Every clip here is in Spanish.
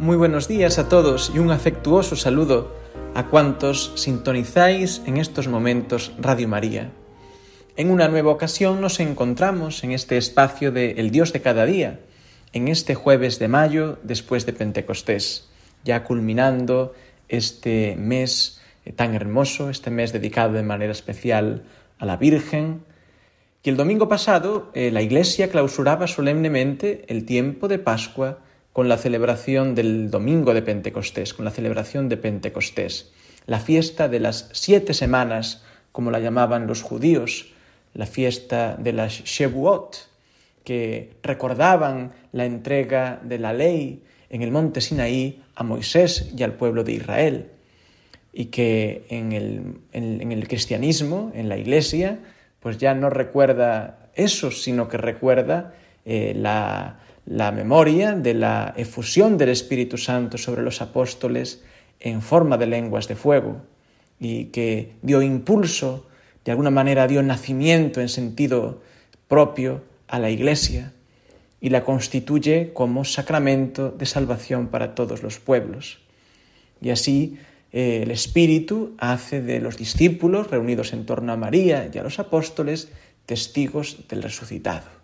Muy buenos días a todos y un afectuoso saludo a cuantos sintonizáis en estos momentos Radio María. En una nueva ocasión nos encontramos en este espacio de El Dios de cada día, en este jueves de mayo después de Pentecostés, ya culminando este mes tan hermoso, este mes dedicado de manera especial a la Virgen. Y el domingo pasado eh, la Iglesia clausuraba solemnemente el tiempo de Pascua con la celebración del domingo de Pentecostés, con la celebración de Pentecostés, la fiesta de las siete semanas, como la llamaban los judíos, la fiesta de las Shevuot, que recordaban la entrega de la ley en el monte Sinaí a Moisés y al pueblo de Israel, y que en el, en el cristianismo, en la iglesia, pues ya no recuerda eso, sino que recuerda eh, la, la memoria de la efusión del Espíritu Santo sobre los apóstoles en forma de lenguas de fuego y que dio impulso, de alguna manera dio nacimiento en sentido propio a la Iglesia y la constituye como sacramento de salvación para todos los pueblos. Y así eh, el Espíritu hace de los discípulos reunidos en torno a María y a los apóstoles testigos del resucitado.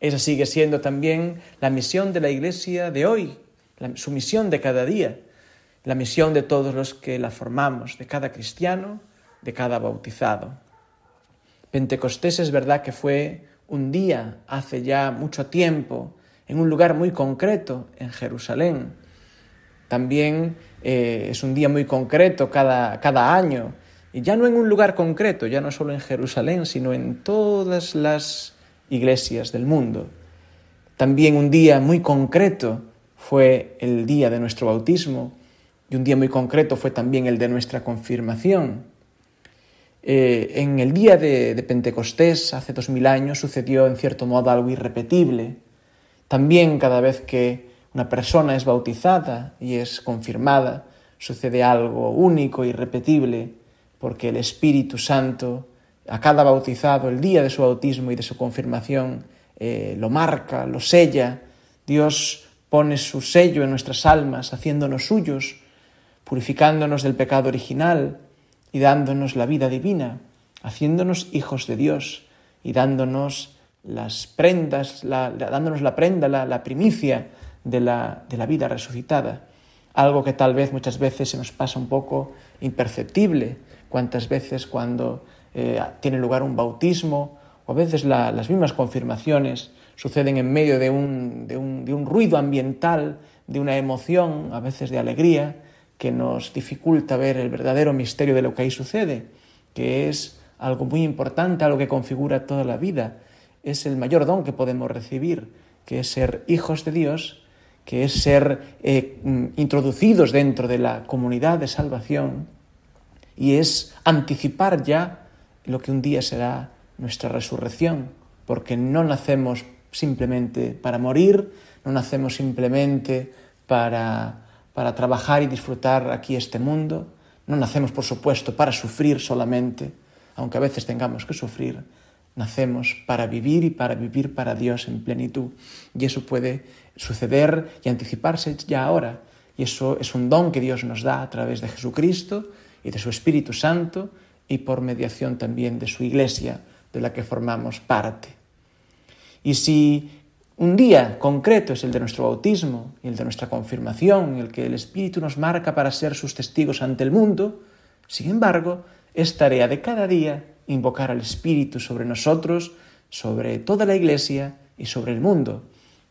Esa sigue siendo también la misión de la Iglesia de hoy, su misión de cada día, la misión de todos los que la formamos, de cada cristiano, de cada bautizado. Pentecostés es verdad que fue un día, hace ya mucho tiempo, en un lugar muy concreto, en Jerusalén. También eh, es un día muy concreto cada, cada año, y ya no en un lugar concreto, ya no solo en Jerusalén, sino en todas las iglesias del mundo. También un día muy concreto fue el día de nuestro bautismo y un día muy concreto fue también el de nuestra confirmación. Eh, en el día de, de Pentecostés, hace dos mil años, sucedió en cierto modo algo irrepetible. También cada vez que una persona es bautizada y es confirmada, sucede algo único, irrepetible, porque el Espíritu Santo a cada bautizado el día de su bautismo y de su confirmación eh, lo marca, lo sella. Dios pone su sello en nuestras almas, haciéndonos suyos, purificándonos del pecado original y dándonos la vida divina, haciéndonos hijos de Dios y dándonos las prendas, la, dándonos la prenda, la, la primicia de la, de la vida resucitada. Algo que tal vez muchas veces se nos pasa un poco imperceptible. Cuántas veces cuando eh, tiene lugar un bautismo, o a veces las mismas confirmaciones suceden en medio de un, de, un, de un ruido ambiental, de una emoción, a veces de alegría, que nos dificulta ver el verdadero misterio de lo que ahí sucede, que es algo muy importante, algo que configura toda la vida. Es el mayor don que podemos recibir, que es ser hijos de Dios, que es ser eh, mm, introducidos dentro de la comunidad de salvación y es anticipar ya lo que un día será nuestra resurrección, porque no nacemos simplemente para morir, no nacemos simplemente para, para trabajar y disfrutar aquí este mundo, no nacemos, por supuesto, para sufrir solamente, aunque a veces tengamos que sufrir, nacemos para vivir y para vivir para Dios en plenitud. Y eso puede suceder y anticiparse ya ahora. Y eso es un don que Dios nos da a través de Jesucristo y de su Espíritu Santo y por mediación también de su iglesia, de la que formamos parte. Y si un día concreto es el de nuestro bautismo y el de nuestra confirmación, el que el Espíritu nos marca para ser sus testigos ante el mundo, sin embargo, es tarea de cada día invocar al Espíritu sobre nosotros, sobre toda la Iglesia y sobre el mundo,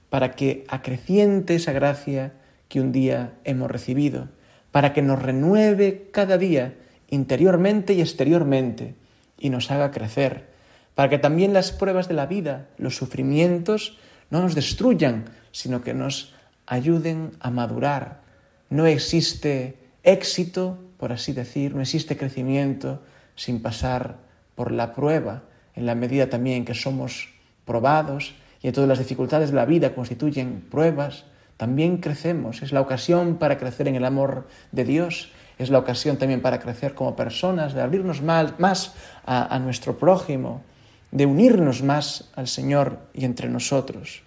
para que acreciente esa gracia que un día hemos recibido, para que nos renueve cada día interiormente y exteriormente, y nos haga crecer, para que también las pruebas de la vida, los sufrimientos, no nos destruyan, sino que nos ayuden a madurar. No existe éxito, por así decir, no existe crecimiento sin pasar por la prueba, en la medida también que somos probados y todas las dificultades de la vida constituyen pruebas, también crecemos. Es la ocasión para crecer en el amor de Dios, es la ocasión también para crecer como personas, de abrirnos más, a, a nuestro prójimo, de unirnos más al Señor y entre nosotros.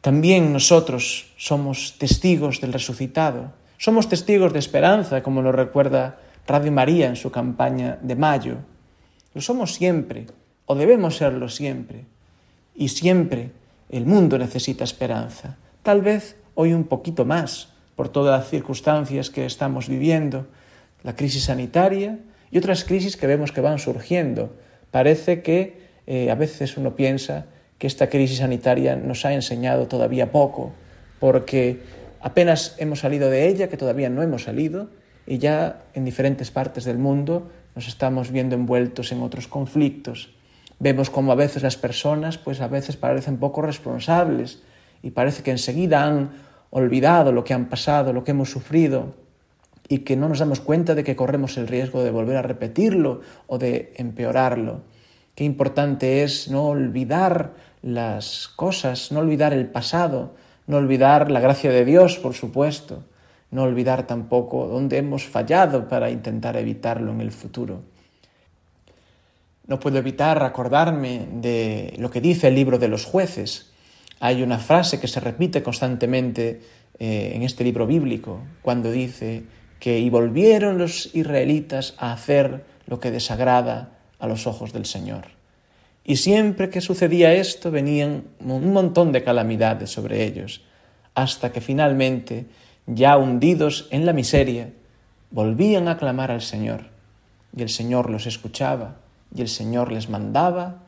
También nosotros somos testigos del resucitado, somos testigos de esperanza, como lo recuerda Radio María en su campaña de mayo. Lo somos siempre, o debemos serlo siempre. Y siempre el mundo necesita esperanza. Tal vez hoy un poquito más, por todas las circunstancias que estamos viviendo, la crisis sanitaria y otras crisis que vemos que van surgiendo. Parece que eh, a veces uno piensa que esta crisis sanitaria nos ha enseñado todavía poco, porque apenas hemos salido de ella, que todavía no hemos salido, y ya en diferentes partes del mundo nos estamos viendo envueltos en otros conflictos. Vemos como a veces las personas, pues a veces parecen poco responsables y parece que enseguida han olvidado lo que han pasado, lo que hemos sufrido y que no nos damos cuenta de que corremos el riesgo de volver a repetirlo o de empeorarlo. Qué importante es no olvidar las cosas, no olvidar el pasado, no olvidar la gracia de Dios, por supuesto, no olvidar tampoco dónde hemos fallado para intentar evitarlo en el futuro. No puedo evitar acordarme de lo que dice el libro de los jueces. Hay una frase que se repite constantemente eh, en este libro bíblico, cuando dice que y volvieron los israelitas a hacer lo que desagrada a los ojos del Señor. Y siempre que sucedía esto venían un montón de calamidades sobre ellos, hasta que finalmente ya hundidos en la miseria, volvían a clamar al Señor, y el Señor los escuchaba, y el Señor les mandaba,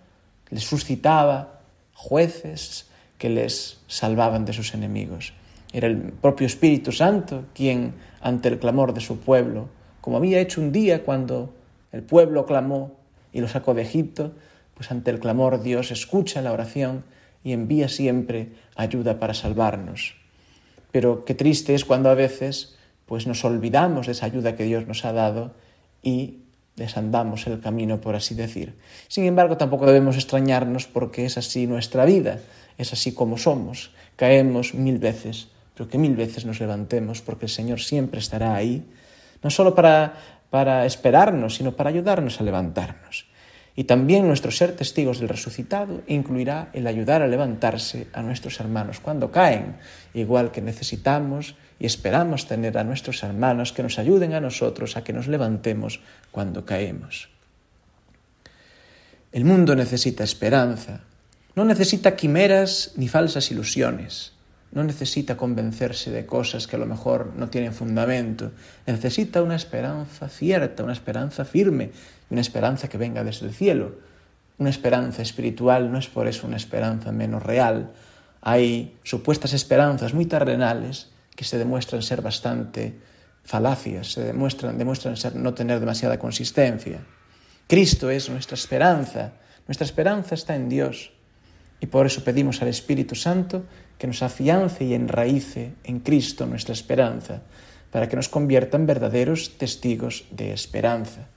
les suscitaba jueces que les salvaban de sus enemigos. Era el propio Espíritu Santo quien, ante el clamor de su pueblo, como había hecho un día cuando el pueblo clamó y lo sacó de Egipto, pues ante el clamor Dios escucha la oración y envía siempre ayuda para salvarnos. Pero qué triste es cuando a veces pues nos olvidamos de esa ayuda que Dios nos ha dado y desandamos el camino, por así decir. Sin embargo, tampoco debemos extrañarnos porque es así nuestra vida, es así como somos. Caemos mil veces, pero que mil veces nos levantemos porque el Señor siempre estará ahí, no solo para, para esperarnos, sino para ayudarnos a levantarnos. Y también nuestro ser testigos del resucitado incluirá el ayudar a levantarse a nuestros hermanos cuando caen, igual que necesitamos y esperamos tener a nuestros hermanos que nos ayuden a nosotros a que nos levantemos cuando caemos. El mundo necesita esperanza, no necesita quimeras ni falsas ilusiones, no necesita convencerse de cosas que a lo mejor no tienen fundamento, necesita una esperanza cierta, una esperanza firme, una esperanza que venga desde el cielo. Una esperanza espiritual no es por eso una esperanza menos real. Hay supuestas esperanzas muy terrenales que se demuestran ser bastante falacias, se demuestran, demuestran ser no tener demasiada consistencia. Cristo es nuestra esperanza, nuestra esperanza está en Dios. Y por eso pedimos al Espíritu Santo que nos afiance y enraíce en Cristo nuestra esperanza, para que nos convierta en verdaderos testigos de esperanza.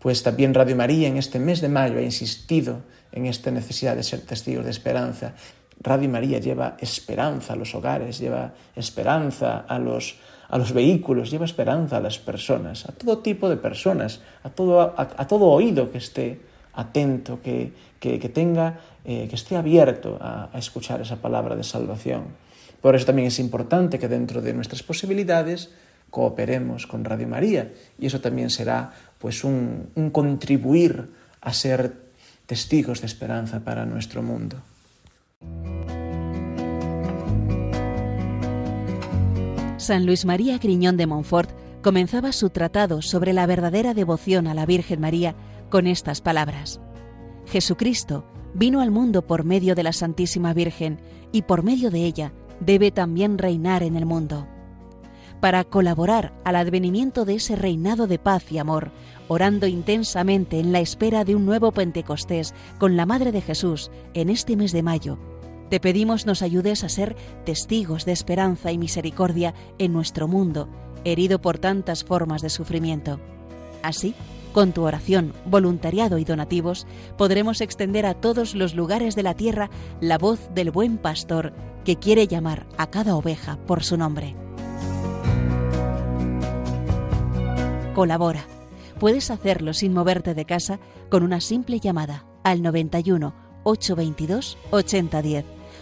Pues también Radio María en este mes de mayo ha insistido en esta necesidad de ser testigos de esperanza. Radio María lleva esperanza a los hogares, lleva esperanza a los, a los vehículos, lleva esperanza a las personas, a todo tipo de personas, a todo, a, todo oído que esté atento, que, que, tenga, eh, que esté abierto a, escuchar esa palabra de salvación. Por eso también es importante que dentro de nuestras posibilidades cooperemos con Radio María y eso también será pues un, un contribuir a ser testigos de esperanza para nuestro mundo. San Luis María Griñón de Montfort comenzaba su tratado sobre la verdadera devoción a la Virgen María con estas palabras. Jesucristo vino al mundo por medio de la Santísima Virgen y por medio de ella debe también reinar en el mundo. para colaborar al advenimiento de ese reinado de paz y amor, orando intensamente en la espera de un nuevo Pentecostés con la Madre de Jesús en este mes de mayo. Te pedimos nos ayudes a ser testigos de esperanza y misericordia en nuestro mundo, herido por tantas formas de sufrimiento. Así, con tu oración, voluntariado y donativos, podremos extender a todos los lugares de la tierra la voz del buen pastor que quiere llamar a cada oveja por su nombre. Colabora. Puedes hacerlo sin moverte de casa con una simple llamada al 91 822 8010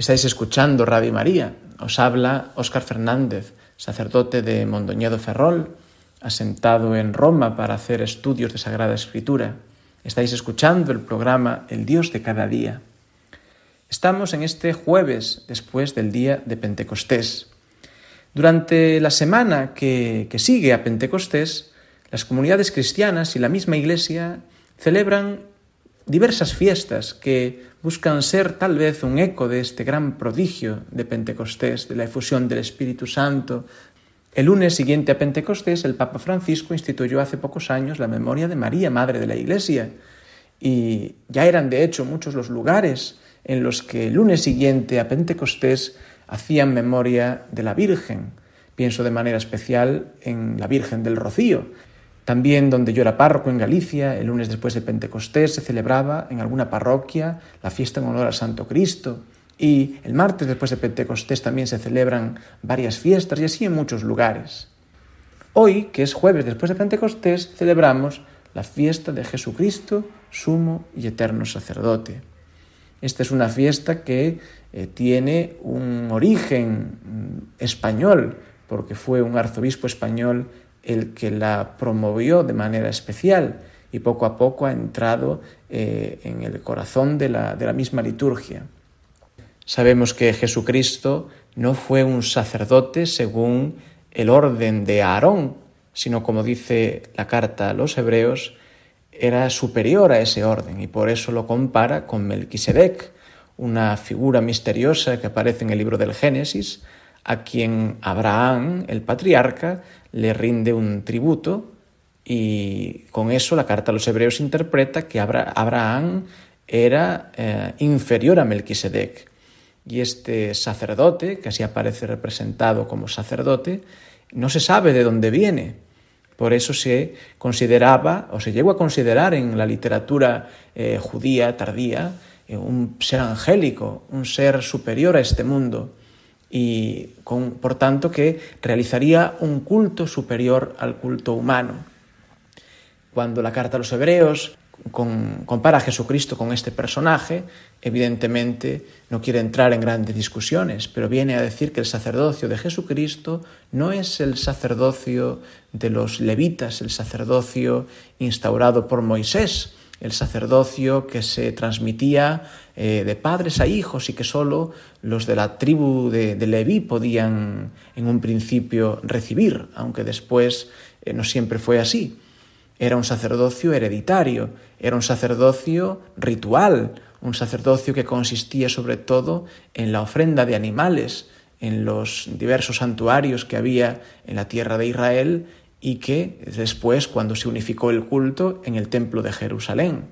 Estáis escuchando Radio María. Os habla Óscar Fernández, sacerdote de Mondoñedo Ferrol, asentado en Roma para hacer estudios de Sagrada Escritura. Estáis escuchando el programa El Dios de cada día. Estamos en este jueves después del día de Pentecostés. Durante la semana que, que sigue a Pentecostés, las comunidades cristianas y la misma Iglesia celebran diversas fiestas que buscan ser tal vez un eco de este gran prodigio de Pentecostés, de la efusión del Espíritu Santo. El lunes siguiente a Pentecostés, el Papa Francisco instituyó hace pocos años la memoria de María, Madre de la Iglesia, y ya eran de hecho muchos los lugares en los que el lunes siguiente a Pentecostés hacían memoria de la Virgen. Pienso de manera especial en la Virgen del Rocío, también donde yo era párroco en Galicia, el lunes después de Pentecostés se celebraba en alguna parroquia la fiesta en honor al Santo Cristo. Y el martes después de Pentecostés también se celebran varias fiestas y así en muchos lugares. Hoy, que es jueves después de Pentecostés, celebramos la fiesta de Jesucristo, sumo y eterno sacerdote. Esta es una fiesta que eh, tiene un origen mm, español, porque fue un arzobispo español el que la promovió de manera especial y poco a poco ha entrado eh, en el corazón de la, de la misma liturgia. Sabemos que Jesucristo no fue un sacerdote según el orden de Aarón, sino como dice la carta a los hebreos, era superior a ese orden y por eso lo compara con Melquisedec, una figura misteriosa que aparece en el libro del Génesis, a quien Abraham, el patriarca, le rinde un tributo y con eso la carta a los hebreos interpreta que Abraham era eh, inferior a Melquisedec. Y este sacerdote, que así aparece representado como sacerdote, no se sabe de dónde viene. Por eso se consideraba, o se llegó a considerar en la literatura eh, judía tardía, eh, un ser angélico, un ser superior a este mundo y por tanto que realizaría un culto superior al culto humano. Cuando la carta a los hebreos compara a Jesucristo con este personaje, evidentemente no quiere entrar en grandes discusiones, pero viene a decir que el sacerdocio de Jesucristo no es el sacerdocio de los levitas, el sacerdocio instaurado por Moisés, el sacerdocio que se transmitía eh, de padres a hijos y que solo los de la tribu de, Leví podían en un principio recibir, aunque después eh, no siempre fue así. Era un sacerdocio hereditario, era un sacerdocio ritual, un sacerdocio que consistía sobre todo en la ofrenda de animales, en los diversos santuarios que había en la tierra de Israel y que después, cuando se unificó el culto, en el templo de Jerusalén.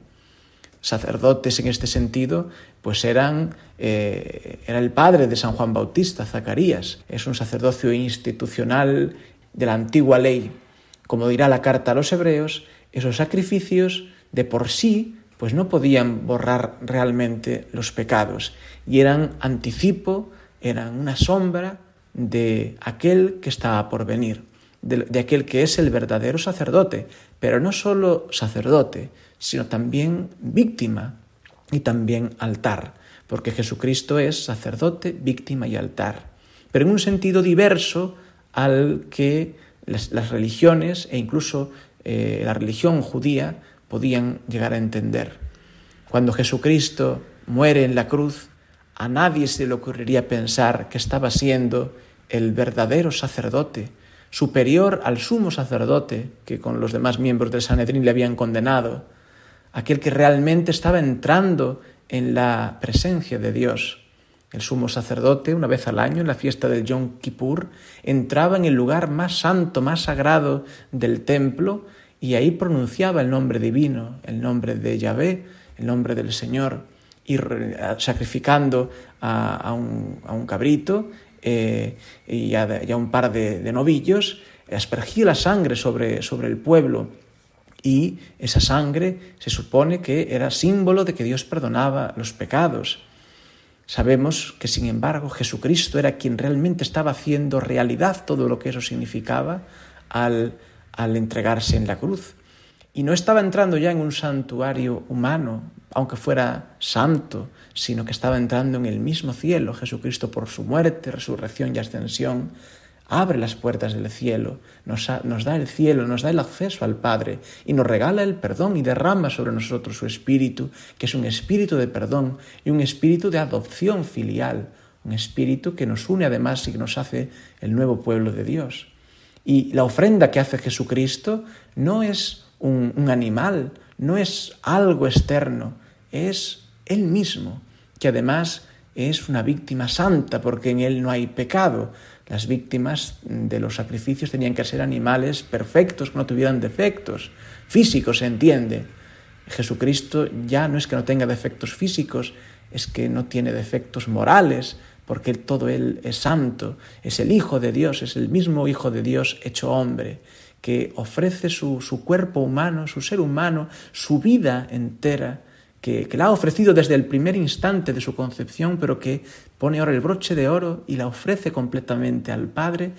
Sacerdotes en este sentido, pues eran, eh, era el padre de San Juan Bautista, Zacarías. Es un sacerdocio institucional de la antigua ley. Como dirá la carta a los hebreos, esos sacrificios de por sí pues no podían borrar realmente los pecados y eran anticipo, eran una sombra de aquel que estaba por venir de, aquel que es el verdadero sacerdote, pero no solo sacerdote, sino también víctima y también altar, porque Jesucristo es sacerdote, víctima y altar, pero en un sentido diverso al que las, religiones e incluso eh, la religión judía podían llegar a entender. Cuando Jesucristo muere en la cruz, a nadie se le ocurriría pensar que estaba siendo el verdadero sacerdote, superior al sumo sacerdote que con los demás miembros del Sanedrín le habían condenado, aquel que realmente estaba entrando en la presencia de Dios. El sumo sacerdote, una vez al año, en la fiesta del Yom Kippur, entraba en el lugar más santo, más sagrado del templo y ahí pronunciaba el nombre divino, el nombre de Yahvé, el nombre del Señor, y sacrificando a, un, cabrito eh, y, a, un par de, novillos, aspergía la sangre sobre, sobre el pueblo y esa sangre se supone que era símbolo de que Dios perdonaba los pecados. Sabemos que, sin embargo, Jesucristo era quien realmente estaba haciendo realidad todo lo que eso significaba al, al entregarse en la cruz. Y no estaba entrando ya en un santuario humano, aunque fuera santo, sino que estaba entrando en el mismo cielo. Jesucristo, por su muerte, resurrección y ascensión, abre las puertas del cielo, nos, da el cielo, nos da el acceso al Padre y nos regala el perdón y derrama sobre nosotros su espíritu, que es un espíritu de perdón y un espíritu de adopción filial, un espíritu que nos une además y que nos hace el nuevo pueblo de Dios. Y la ofrenda que hace Jesucristo no es un, animal, no es algo externo, es Él mismo, que además es una víctima santa porque en Él no hay pecado, las víctimas de los sacrificios tenían que ser animales perfectos, que no tuvieran defectos físicos, se entiende. Jesucristo ya no es que no tenga defectos físicos, es que no tiene defectos morales, porque todo Él es santo, es el Hijo de Dios, es el mismo Hijo de Dios hecho hombre, que ofrece su, su cuerpo humano, su ser humano, su vida entera que, la ha ofrecido desde el primer instante de su concepción, pero que pone ahora el broche de oro y la ofrece completamente al Padre,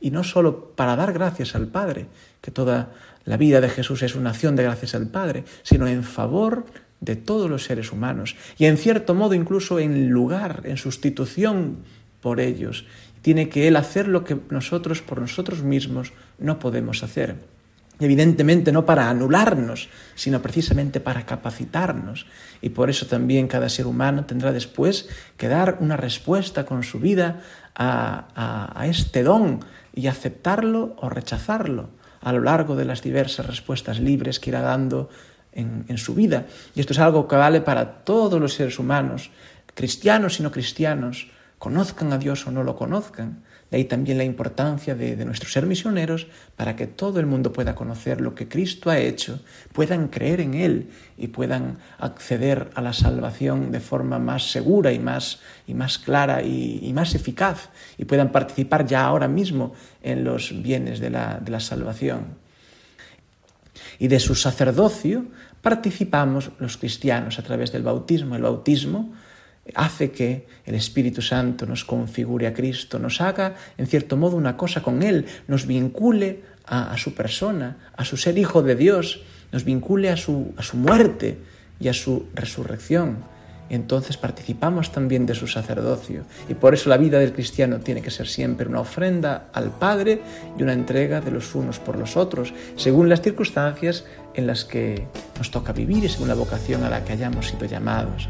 y no solo para dar gracias al Padre, que toda la vida de Jesús es una acción de gracias al Padre, sino en favor de todos los seres humanos, y en cierto modo incluso en lugar, en sustitución por ellos. Tiene que Él hacer lo que nosotros por nosotros mismos no podemos hacer evidentemente no para anularnos, sino precisamente para capacitarnos. Y por eso también cada ser humano tendrá después que dar una respuesta con su vida a, este don y aceptarlo o rechazarlo a lo largo de las diversas respuestas libres que irá dando en, en su vida. Y esto es algo que vale para todos los seres humanos, cristianos y no cristianos, conozcan a Dios o no lo conozcan. De ahí también la importancia de, de, nuestro ser misioneros para que todo el mundo pueda conocer lo que Cristo ha hecho, puedan creer en Él y puedan acceder a la salvación de forma más segura y más, y más clara y, y más eficaz y puedan participar ya ahora mismo en los bienes de la, de la salvación. Y de su sacerdocio participamos los cristianos a través del bautismo. El bautismo hace que el Espíritu Santo nos configure a Cristo, nos haga, en cierto modo, una cosa con Él, nos vincule a, su persona, a su ser hijo de Dios, nos vincule a su, a su muerte y a su resurrección. Entonces participamos también de su sacerdocio. Y por eso la vida del cristiano tiene que ser siempre una ofrenda al Padre y una entrega de los unos por los otros, según las circunstancias en las que nos toca vivir y según la vocación a la que hayamos sido llamados.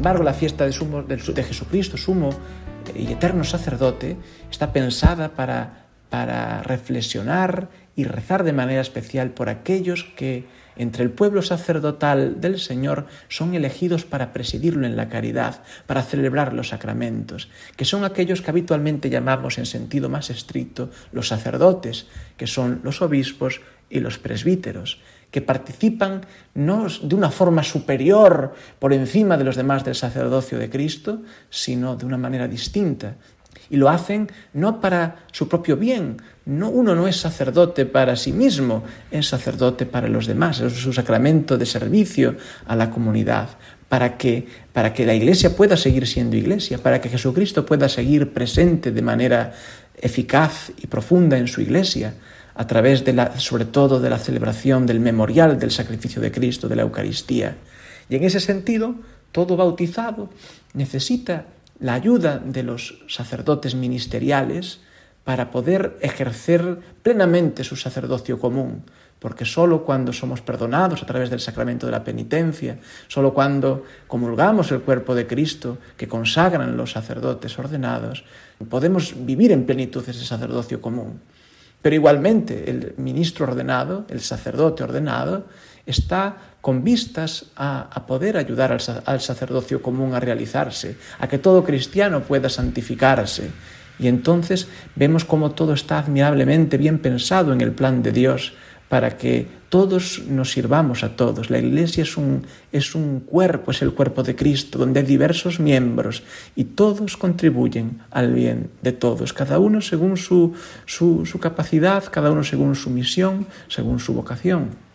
Embargo, la fiesta de, sumo, de Jesucristo, sumo y eterno sacerdote, está pensada para, para reflexionar y rezar de manera especial por aquellos que entre el pueblo sacerdotal del Señor son elegidos para presidirlo en la caridad, para celebrar los sacramentos, que son aquellos que habitualmente llamamos en sentido más estricto los sacerdotes, que son los obispos y los presbíteros, que participan no de una forma superior por encima de los demás del sacerdocio de Cristo, sino de una manera distinta, y lo hacen no para su propio bien. No, uno no es sacerdote para sí mismo, es sacerdote para los demás, es su sacramento de servicio a la comunidad, para que, para que la iglesia pueda seguir siendo iglesia, para que Jesucristo pueda seguir presente de manera eficaz y profunda en su iglesia, a través de la, sobre todo de la celebración del memorial del sacrificio de Cristo, de la Eucaristía. Y en ese sentido, todo bautizado necesita la ayuda de los sacerdotes ministeriales para poder ejercer plenamente su sacerdocio común, porque sólo cuando somos perdonados a través del sacramento de la penitencia, sólo cuando comulgamos el cuerpo de Cristo que consagran los sacerdotes ordenados, podemos vivir en plenitud ese sacerdocio común. Pero igualmente el ministro ordenado, el sacerdote ordenado, está con vistas a, poder ayudar al, sacerdocio común a realizarse, a que todo cristiano pueda santificarse. Y entonces vemos cómo todo está admirablemente bien pensado en el plan de Dios para que todos nos sirvamos a todos. La Iglesia es un, es un cuerpo, es el cuerpo de Cristo, donde hay diversos miembros y todos contribuyen al bien de todos, cada uno según su, su capacidad, cada uno según su misión, según su vocación.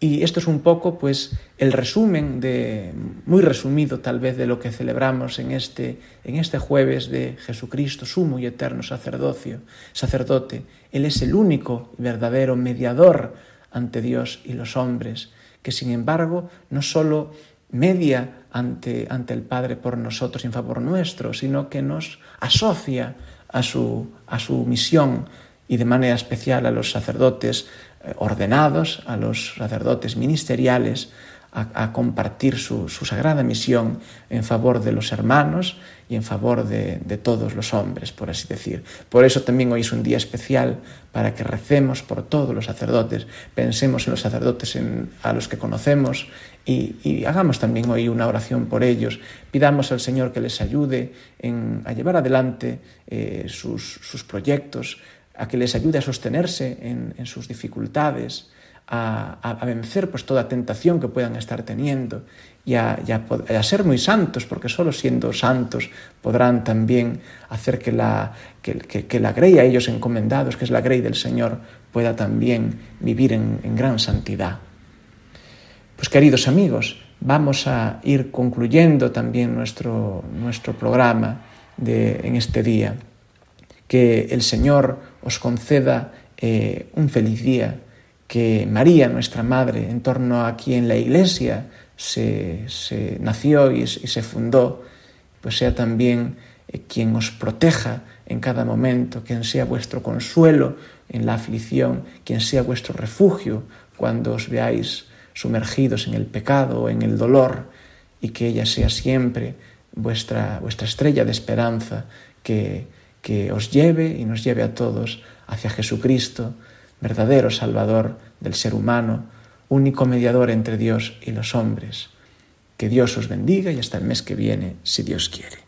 Y esto es un poco, pues, el resumen de, muy resumido tal vez, de lo que celebramos en este, en este jueves de Jesucristo, sumo y eterno sacerdocio, sacerdote. Él es el único y verdadero mediador ante Dios y los hombres, que sin embargo no solo media ante, ante el Padre por nosotros en favor nuestro, sino que nos asocia a su, a su misión y de manera especial a los sacerdotes ordenados, a los sacerdotes ministeriales, a, compartir su, sagrada misión en favor de los hermanos y en favor de, todos los hombres, por así decir. Por eso también hoy es un día especial para que recemos por todos los sacerdotes, pensemos en los sacerdotes a los que conocemos y, hagamos también hoy una oración por ellos, pidamos al Señor que les ayude a llevar adelante eh, sus, sus proyectos, a que les ayude a sostenerse en, sus dificultades, a, vencer pues, toda tentación que puedan estar teniendo y a, ser muy santos, porque solo siendo santos podrán también hacer que la, que, la grey a ellos encomendados, que es la grey del Señor, pueda también vivir en, gran santidad. Pues queridos amigos, vamos a ir concluyendo también nuestro, nuestro programa de, en este día. Que el Señor os conceda eh, un feliz día, que María, nuestra Madre, en torno a quien la Iglesia se, nació y, se fundó, pues sea también eh, quien os proteja en cada momento, quien sea vuestro consuelo en la aflicción, quien sea vuestro refugio cuando os veáis sumergidos en el pecado o en el dolor, y que ella sea siempre vuestra, vuestra estrella de esperanza que que os lleve y nos lleve a todos hacia Jesucristo, verdadero Salvador del ser humano, único mediador entre Dios y los hombres. Que Dios os bendiga y hasta el mes que viene, si Dios quiere.